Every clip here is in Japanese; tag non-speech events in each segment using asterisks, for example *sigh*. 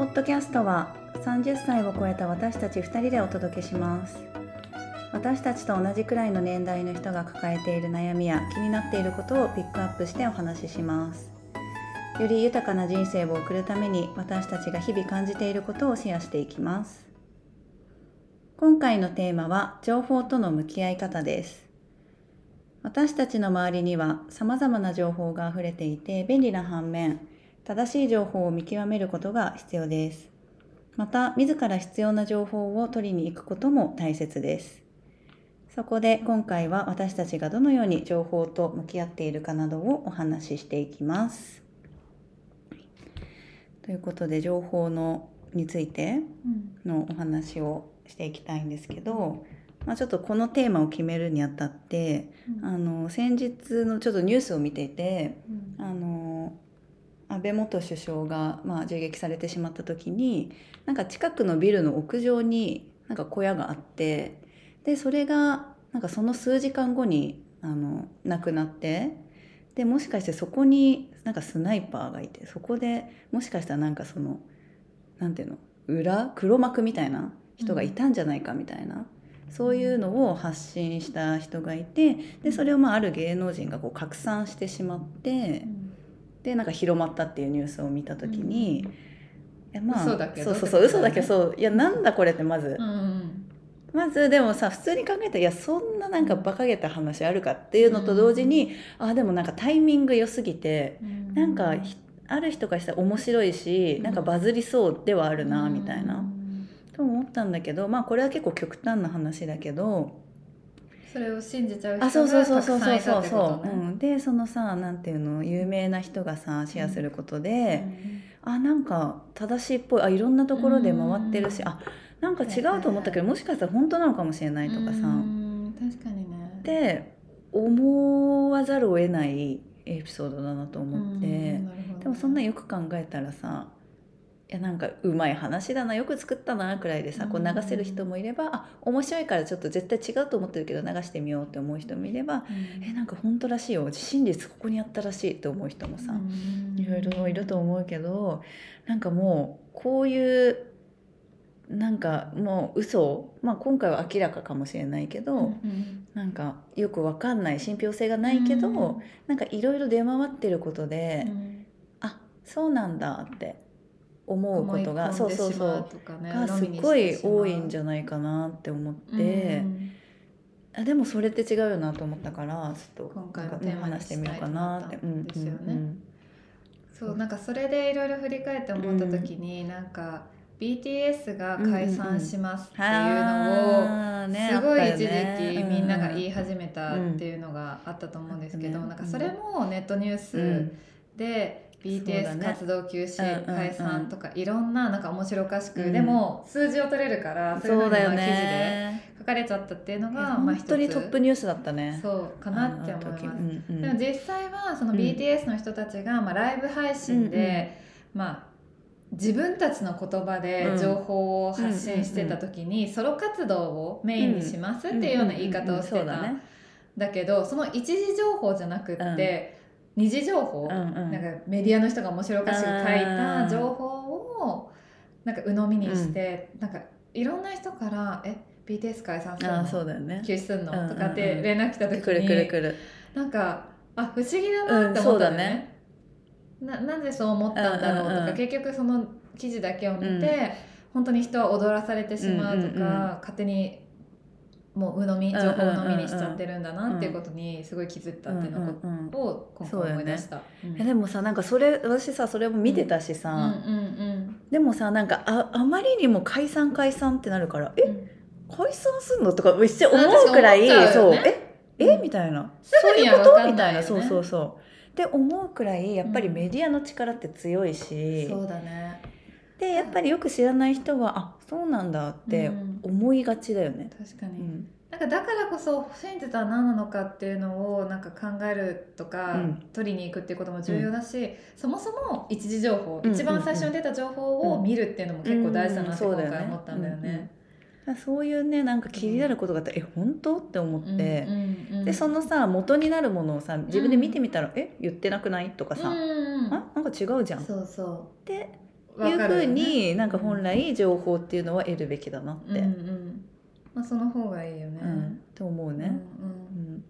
ポッドキャストは30歳を超えた私たち2人でお届けします。私たちと同じくらいの年代の人が抱えている悩みや気になっていることをピックアップしてお話しします。より豊かな人生を送るために私たちが日々感じていることをシェアしていきます。今回のテーマは情報との向き合い方です。私たちの周りには様々な情報が溢れていて便利な反面正しい情報を見極めることが必要です。また自ら必要な情報を取りに行くことも大切です。そこで今回は私たちがどのように情報と向き合っているかなどをお話ししていきます。ということで情報のについてのお話をしていきたいんですけど、まあ、ちょっとこのテーマを決めるにあたって、うん。あの先日のちょっとニュースを見ていてうん。あの安倍元首相が、まあ、銃撃されてしまった時になんか近くのビルの屋上になんか小屋があってでそれがなんかその数時間後にあの亡くなってでもしかしてそこになんかスナイパーがいてそこでもしかしたらなんかそのなんていうの裏黒幕みたいな人がいたんじゃないかみたいな、そういうのを発信した人がいてでそれをまあある芸能人がこう拡散してしまって。でなんか広まったっていうニュースを見た時に、いやまあ嘘だけど。そうそうそう嘘だけどそう。いやなんだこれってまず、うんうんまずでもさ普通に考えたらいやそんななんか馬鹿げた話あるかっていうのと同時に、あでもなんかタイミング良すぎてうん。なんかひある人からしたら面白いし、うん。なんかバズりそうではあるな、みたいな、うんと思ったんだけどまあこれは結構極端な話だけどそれを信じちゃうあそう人そうそうがたくさんいたってことね。うん、でそのさなんていうの有名な人がさシェアすることで、あなんか正しいっぽいあいろんなところで回ってるし、うんあなんか違うと思ったけどもしかしたら本当なのかもしれないとかさ、うん確かにね。って思わざるを得ないエピソードだなと思って、でもそんなよく考えたらさいやなんかうまい話だなよく作ったなくらいでさこう流せる人もいれば、あ面白いからちょっと絶対違うと思ってるけど流してみようって思う人もいれば、うん。えなんか本当らしいよ。真実ここにあったらしいって思う人もさ、うん。いろいろいると思うけどなんかもうこういうなんかもう嘘まあ今回は明らかかもしれないけど、うん。なんかよくわかんない信憑性がないけど、うん。なんかいろいろ出回ってることで、うん。あそうなんだって思うことが思そいうそうそうとかねがすっごい多いんじゃないかなって思って、うん。あでもそれって違うよなと思ったからちょっと今回のテーマに話してみようかなって。ですよね。うんうんそうなんかそれでいろいろ振り返って思った時に、なんか BTS が解散しますっていうのを、すごい一時期みんなが言いうん始めたっていうのがあったと思うんですけど、うんなんかそれもネットニューうん。スで BTS ね。活動休止、解散とかいろんななんか面白おかしく、うん。でも数字を取れるからそういうふそううだよにまあ記事でね書かれちゃったっていうのが本当にトップニュースだったね。そうかなって思います。でも実際はそのうん。BTS の人たちがまあライブ配信で、まあ自分たちの言葉で情報を発信してた時にソロ活動をメインにしますっていうような言い方をしてただけどその一時情報じゃなくって、二次情報、うんうん。なんかメディアの人が面白おかしく書いた情報をなんか鵜呑みにして、なんかいろんな人から「え BTS 解散するあのーそうだよね。休止するの?」うんうんうん。とかって連絡来た時に、くるくるくる。なんかあ不思議だなって思ったんだよね。ななぜそう思ったんだろうとか、うんうんうん結局その記事だけを見て、うん。本当に人は踊らされてしまうとか、うんうんうん。勝手にもう鵜呑み情報を飲みにしちゃってるんだなっていうことにすごい気づいたっていうのを今回思い出した。うんでもさなんかそれ私さそれも見てたしさ、でもさなんかああまりにも解散解散ってなるからえうん解散すんのとか一瞬思うくらい、そうええ、みたいなすぐにはそういうことみたいなそうそうそうって思うくらいやっぱりメディアの力って強いし、そうだねでやっぱりよく知らない人はあそうなんだってうん。思いがちだよね。確かに、うん。なんかだからこそ真実は何なのかっていうのをなんか考えるとか、うん。取りに行くっていうことも重要だし、そもそも一時情報、うん一番最初に出た情報を見るっていうのも結構大事だなって今うんそうだよね。回思ったんだよね。そういうねなんか気になることがあって、え本当？って思って、うんうんうんでそのさ元になるものをさ自分で見てみたら、え言ってなくない？とかさ、うんうんあなんか違うじゃん。っそうそてういうふうわかるよねになんか本来情報っていうのは得るべきだなって、うんうんまあ、その方がいいよね。うん。と思うね、うん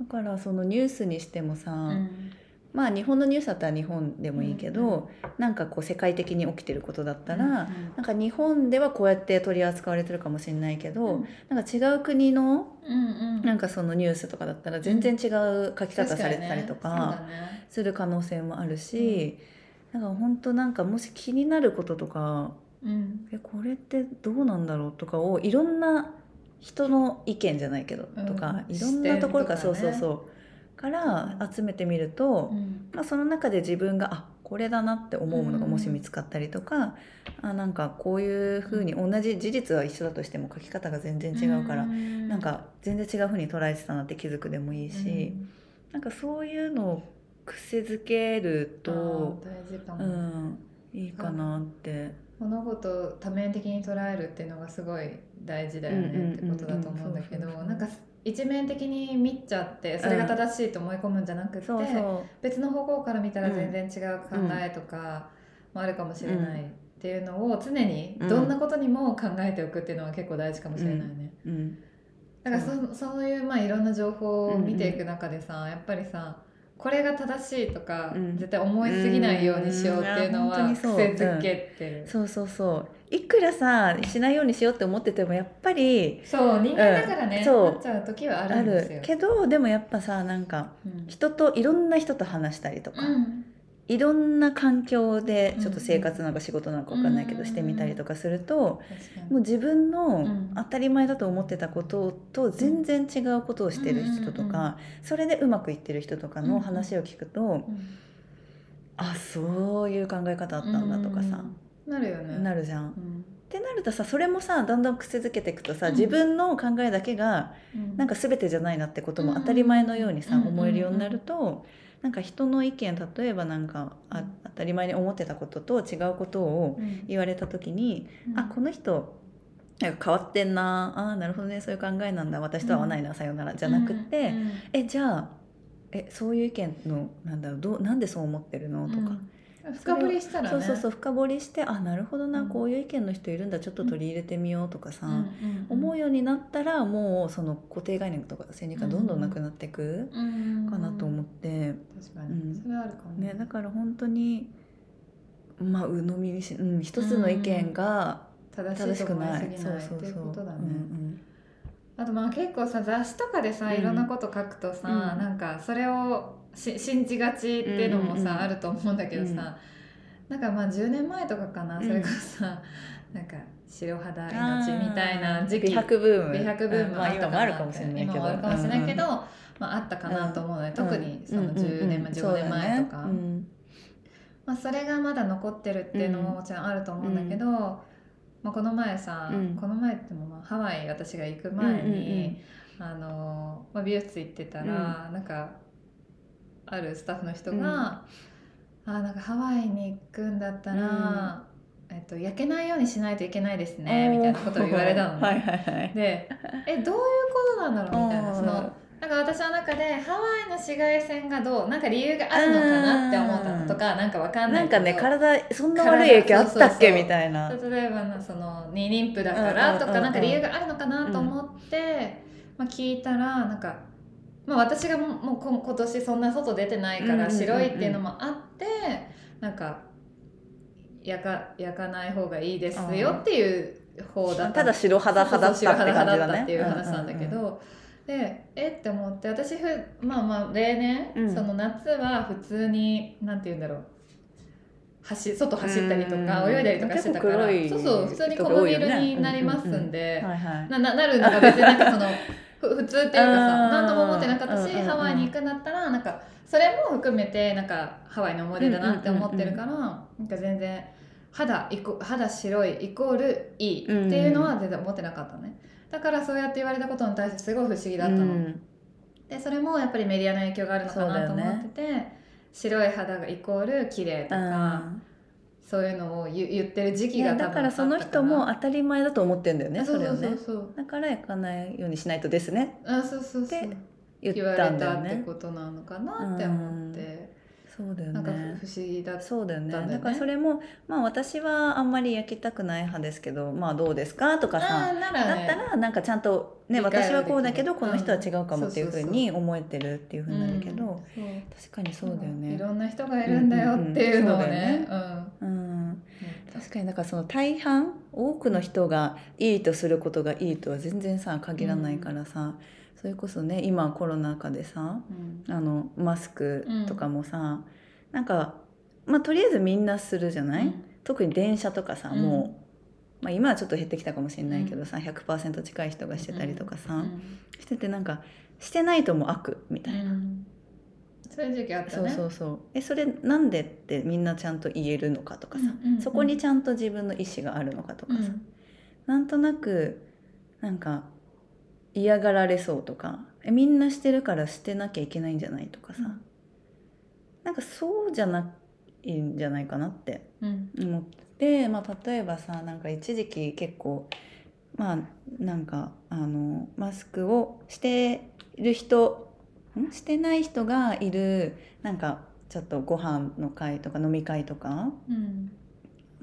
だからそのニュースにしてもさ、うん。うんまあ日本のニュースだったら日本でもいいけど、なんかこう世界的に起きてることだったら、うんなんか日本ではこうやって取り扱われてるかもしれないけど、うん。なんか違う国のうんうん。なんかそのニュースとかだったら全然違う書き方されてたりとかする可能性もあるし、なんか本当なんかもし気になることとかうん。えこれってどうなんだろうとかをいろんな人の意見じゃないけど、うん。とかいろんなところから、ね。そうそうそう。から集めてみると、うん。まあ、その中で自分があこれだなって思うものがもし見つかったりとか、あなんかこういうふうに同じ事実は一緒だとしても書き方が全然違うから、ん。なんか全然違うふうに捉えてたなって気づくでもいいし、なんかそういうのを癖づけるうんと、大事かうも、ん、いいかなって。物事を多面的に捉えるっていうのがすごい大事だよねってことだと思うんだけどなんか一面的に見ちゃってそれが正しいと思い込むんじゃなくて、別の方向から見たら全然違う考えとかもあるかもしれないっていうのを常にどんなことにも考えておくっていうのは結構大事かもしれないね。うん。だからそそういうまあいろんな情報を見ていく中でさ、やっぱりさこれが正しいとか、うん。絶対思いすぎないようにしようっていうのは癖づけてる。そうそうそう。いくらさしないようにしようって思っててもやっぱりそう人間だからね、うん。そう。なっちゃう時はああるんですよ。る。けどでもやっぱさなんかうん。人といろんな人と話したりとか、うんいろんな環境でうんちょっと生活なのか仕事なのか分かんないけどうんしてみたりとかするともう自分のん。当たり前だと思ってたことと全然違うことをしてる人とかそれでうまくいってる人とかの話を聞くとうん。あそういう考え方あったんだとかさ。なるよね。なるじゃん。っうん。てなるとさそれもさだんだん癖づけていくとさうん。自分の考えだけがうん。なんか全てじゃないなってことも当たり前のようにさうん思えるようになるとなんか人の意見例えばなんかあ当たり前に思ってたことと違うことをうん。言われた時にうん。あこの人なんか変わってんなあーなるほどねそういう考えなんだ私とは合わないな、さよならじゃなくて、うん。えじゃあえそういう意見のなんだろうどうなんでそう思ってるの？とか、うん深掘りしたらね。そうそうそう深掘りしてあなるほどな、うん。こういう意見の人いるんだちょっと取り入れてみようとかさ、うん。うん。思うようになったらもうその固定概念とか先入観どんどんなくなっていくうん。かなと思って、確かうん。にそれはあるかもね、だから本当にまあ鵜呑みにし、うん、一つの意見が正正しくない、すぎないっていうことだね、うんあとまあ結構さ雑誌とかでさうん。いろんなこと書くとさ、うん。なんかそれをし信じがちっていうのもさ、うんうんうん。あると思うんだけどさ、なんかまあ10年前とかかな、うん。それこそさなんか白肌うん命みたいな時期美白ブーム。美白ブームまああったかなって。今もあるかもしれないけど。あるかもしれないけど、うんまあ、あったかなと思うので、特にそのうんうんうん。10年前、15年前とか、うん。まあ、それがまだ残ってるっていうのももちろんあると思うんだけど、まあ、この前さ、うん。この前ってもまあハワイ私が行く前に、あのまあ、美容室行ってたら、なんかあるスタッフの人がうん「あなんかハワイに行くんだったら、えっと、焼けないようにしないといけないですね」みたいなことを言われたのね。*laughs* はいはいはい。でえどういうことなんだろうみたいなうん。そのなんか私の中でハワイの紫外線がどうなんか理由があるのかなって思ったのとかなんかわかんなないんけど。かね体そんな悪い影響あったっけみたいな。例えばなその二妊婦だからとうんうんうんうん。かなんか理由があるのかなと思って、まあ、聞いたらなんか、まあ、私がもう今年そんな外出てないから白いっていうのもあってなんか焼か焼かない方がいいですよっていう方だった。ただ白肌肌だったってっていう話なんだけど、でえって思って私ふまあまあ例年、うん。その夏は普通になんて言うんだろう。走外走ったりとかうん泳いだりとかしてたから、そうそう普通に人小麦色になりますんで、はいはいなななるのが別になんかそのふ普通っていうかさ何とも思ってなかったし、うんうんうん。ハワイに行くんだったらなんかそれも含めてなんかハワイの思い出だなって思ってるから、なんか全然肌イコ肌白いイコールいいっていうのは全然思ってなかったね。だからそうやって言われたことに対してすごい不思議だったの、うん。でそれもやっぱりメディアの影響があるのかなと思ってて、白い肌がイコール綺麗とか、そういうのを言言ってる時い期がだからその人も当たり前だと思ってんだよねそれをね。だから焼かないようにしないとですね。あそうそうそう。で言言わったれたってんだよねことなのかなって思って、そうだよなんかね不思議だったそうだよね。だからそれもまあ私はあんまり焼きたくない派ですけどまあどうですか？とかさね。だったらなんかちゃんとね私はこうだけどこの人は違うかもっていうふううんに思えてるっていうふうになるけど、うん確かにそうだよいね。ろんな人がいるんだよっていうのをね。うん、うん確かにだからその大半多くの人がいいとすることがいいとは全然さ限らないからさ、それこそね今コロナ禍でさうん。あのマスクとかもさ、なんかまあとりあえずみんなするじゃない、特に電車とかさ、うん。もう、まあ、今はちょっと減ってきたかもしれないけどさ、100%近い人がしてたりとかさ、うん。しててなんかしてないともう悪みたいな。うん。そういう時期あったそうねそうそう。えそれなんでってみんなちゃんと言えるのかとかさ、うんうんうん。そこにちゃんと自分の意思があるのかとかさ、うん。なんとなくなんか嫌がられそうとかえみんなしてるからしてなきゃいけないんじゃないとかさ、うん。なんかそうじゃないんじゃないかなってうん。思って、まあ、例えばさなんか一時期結構まあなんかあのマスクをしてる人ん？してない人がいるなんかちょっとご飯の会とか飲み会とか？うん。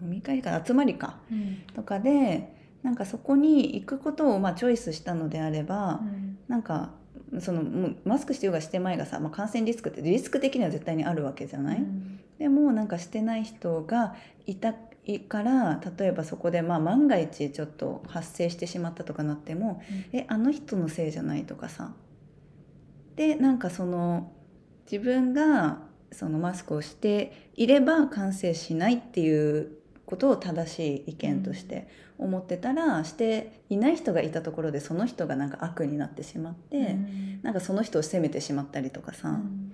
飲み会か集まりか。うん。とかでなんかそこに行くことをまあチョイスしたのであれば、うん。なんかそのもうマスクしてようがしてまいがさ、まあ、感染リスクってリスク的には絶対にあるわけじゃない、うん。でもなんかしてない人がいたいから例えばそこでまあ万が一ちょっと発生してしまったとかなっても、えあの人のせいじゃないとかさ。でなんかその自分がそのマスクをしていれば感染しないっていうことを正しい意見として思ってたら、していない人がいたところでその人がなんか悪になってしまって、うん。なんかその人を責めてしまったりとかさ、うん。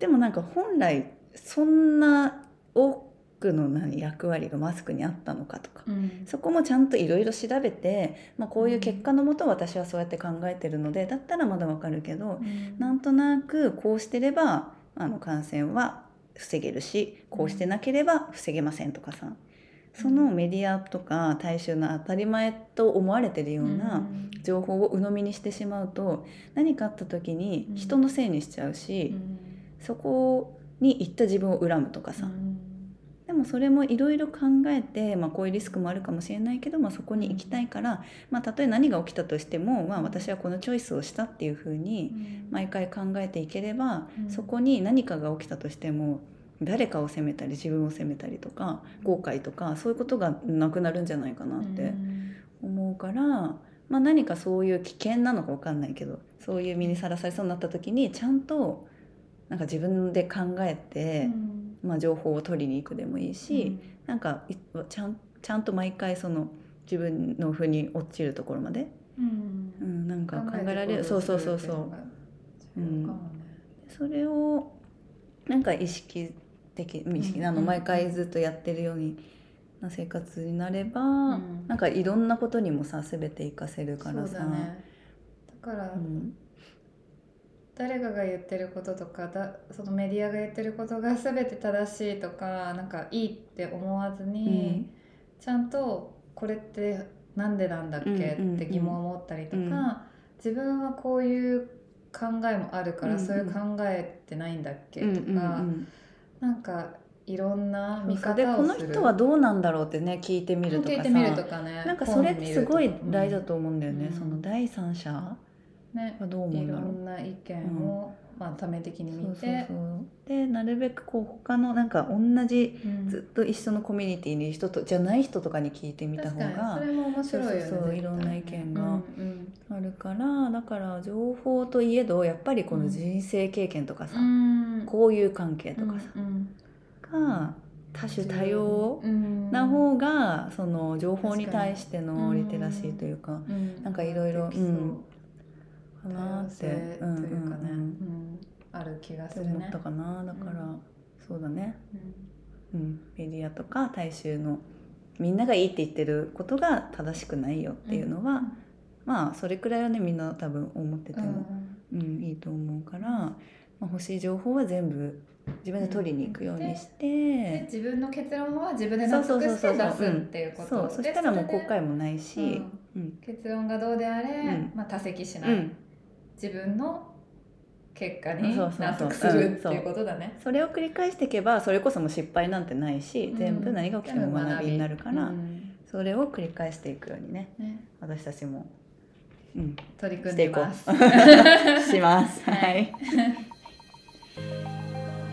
でもなんか本来そんな多くの何役割がマスクにあったのかとか、うん。そこもちゃんといろいろ調べて、まあ、こういう結果のもと私はそうやって考えてるのでだったらまだわかるけど、うん。なんとなくこうしてればあの感染は防げるしこうしてなければ防げませんとかさ。そのメディアとか大衆の当たり前と思われてるような情報を鵜呑みにしてしまうと何かあった時に人のせいにしちゃうし、そこに行った自分を恨むとかさ、でもそれもいろいろ考えて、まあ、こういうリスクもあるかもしれないけど、まあ、そこに行きたいから、まあ、たとえ何が起きたとしても、まあ、私はこのチョイスをしたっていうふうに毎回考えていければ、うん。そこに何かが起きたとしても誰かを責めたり自分を責めたりとか後悔とかそういうことがなくなるんじゃないかなって思うから、まあ、何かそういう危険なのか分かんないけどそういう身にさらされそうになった時にちゃんとなんか自分で考えて、まあ、情報を取りに行くでもいいし、なんかいちゃんちゃんと毎回その自分の腑に落ちるところまで、うん、なんか考えられるそうそうそうそう。うん。それをなんか意識的意識、うん。あのうん毎回ずっとやってるようにな生活になれば、ん。なんかいろんなことにもさ全て活かせるからさ。だね。だからうん誰かが言ってることとかだそのメディアが言ってることが *laughs* 全て正しいとかなんかいいって思わずに、ちゃんとこれってなんでなんだっけ、うんうんうん。って疑問を持ったりとか、うん。自分はこういう考えもあるから、うんうん。そういう考えてないんだっけ、うんとか、うんうんなんかいろんな見方をする。この人はどうなんだろうってね聞いてみるとかさ。聞いてみるとかねなんかそれってすごい大事だとと思うんだよね、うんその第三者はねどう思うんいろ。んな意見を、まあ、多面的に見て。でなるべくこう他のなんか同じうん。ずっと一緒のコミュニティにいる人とじゃない人とかに聞いてみた方がそれも面白いよねそうそうそう絶対。いろんな意見がうんうん。あるからだから情報といえどやっぱりこの人生経験とかさ、うん。交友関係とかさ、うんが多種多様うんな方がその情報に対してのリテラシーというかうん。なんかいろいろか多なってというかね、うん。うんうんうん。ある気がするね。思ったかな。だから、うん。そうだね、うん。うん、メディアとか大衆のみんながいいって言ってることが正しくないよっていうのは、まあそれくらいはねみんな多分思っててうん。も、うんいいと思うから、まあ、欲しい情報は全部自分で取りに行くようにして、で自分の結論は自分で納得して出すっていうことそう。そしたらもう後で悔もないし、うん。うん。結論がどうであれ、うん。まあ、多席しない、うん自分の結果に納得するっていうことだね。それを繰り返していけばそれこそもう失敗なんてないし、全部何が起きても学びになるから、うんそれを繰り返していくようにねね、私たちも、うん、取り組んしていこ。う *laughs* します。は *laughs* はいい。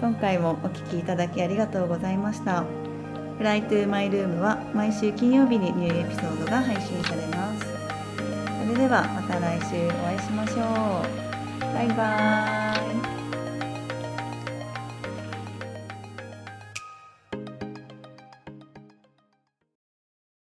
今回もお聞きいただきありがとうございました。フライトゥーマイルームは毎週金曜日にニューエピソードが配信されます。ではまた来週お会いしましょう。バイバーイ。